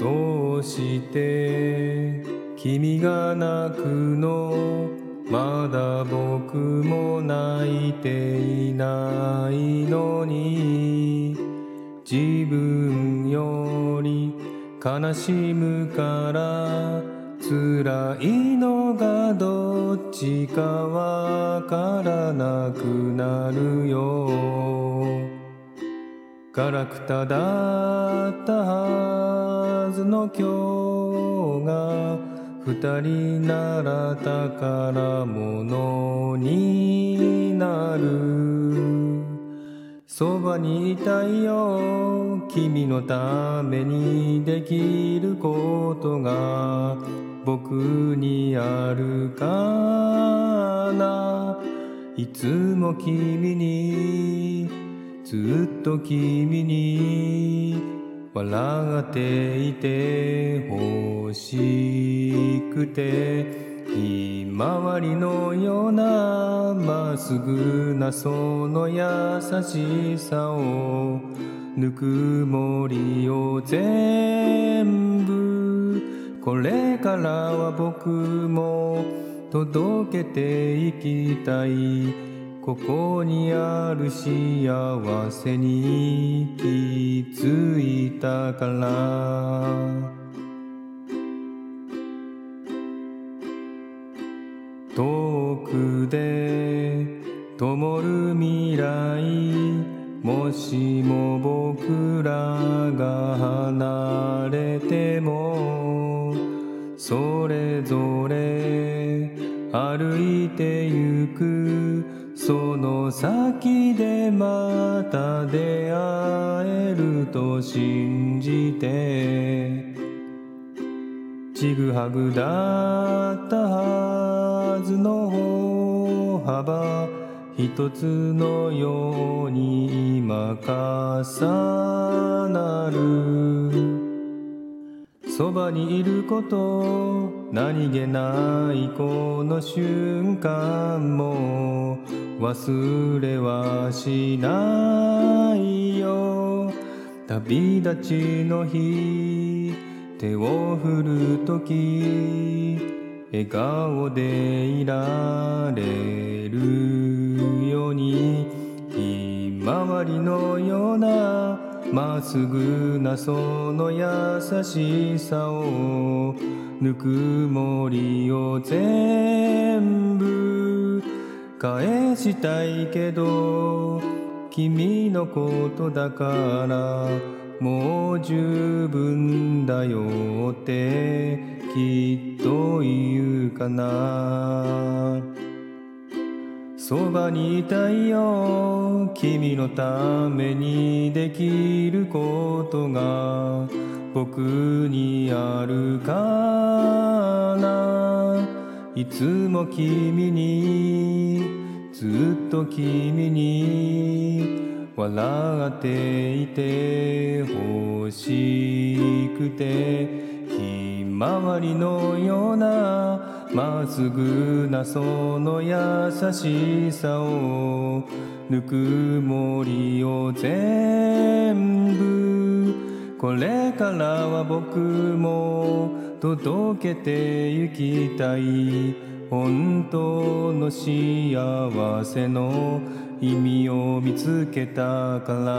どうして君が泣くのまだ僕も泣いていないのに自分より悲しむから辛いのがどっちかわからなくなるよ。ガラクタだったはずの今日が二人なら宝物になる。そばにいたいよ君のためにできることが僕にあるかな。いつも君にずっと君に笑っていて欲しくてひまわりのようなまっすぐなその優しさをぬくもりを全部これからは僕も届けていきたい。ここにある幸せに気づいたから。遠くで灯る未来もしも僕らが離れてもそれぞれ歩いてゆくその先でまた出会えると信じてちぐはぐだったはずの歩幅一つのように今重なる。そばにいること何気ないこの瞬間も忘れはしないよ。旅立ちの日手を振るとき笑顔でいられるようにひまわりのよまっすぐなその優しさをぬくもりを全部返したいけど君のことだからもう十分だよってきっと言うかな。そばにいたいよ。君のためにできることが僕にあるかな。いつも君にずっと君に笑っていて欲しくてひまわりのようなまっすぐなその優しさをぬくもりを全部これからは僕も届けてゆきたい本当の幸せの意味を見つけたから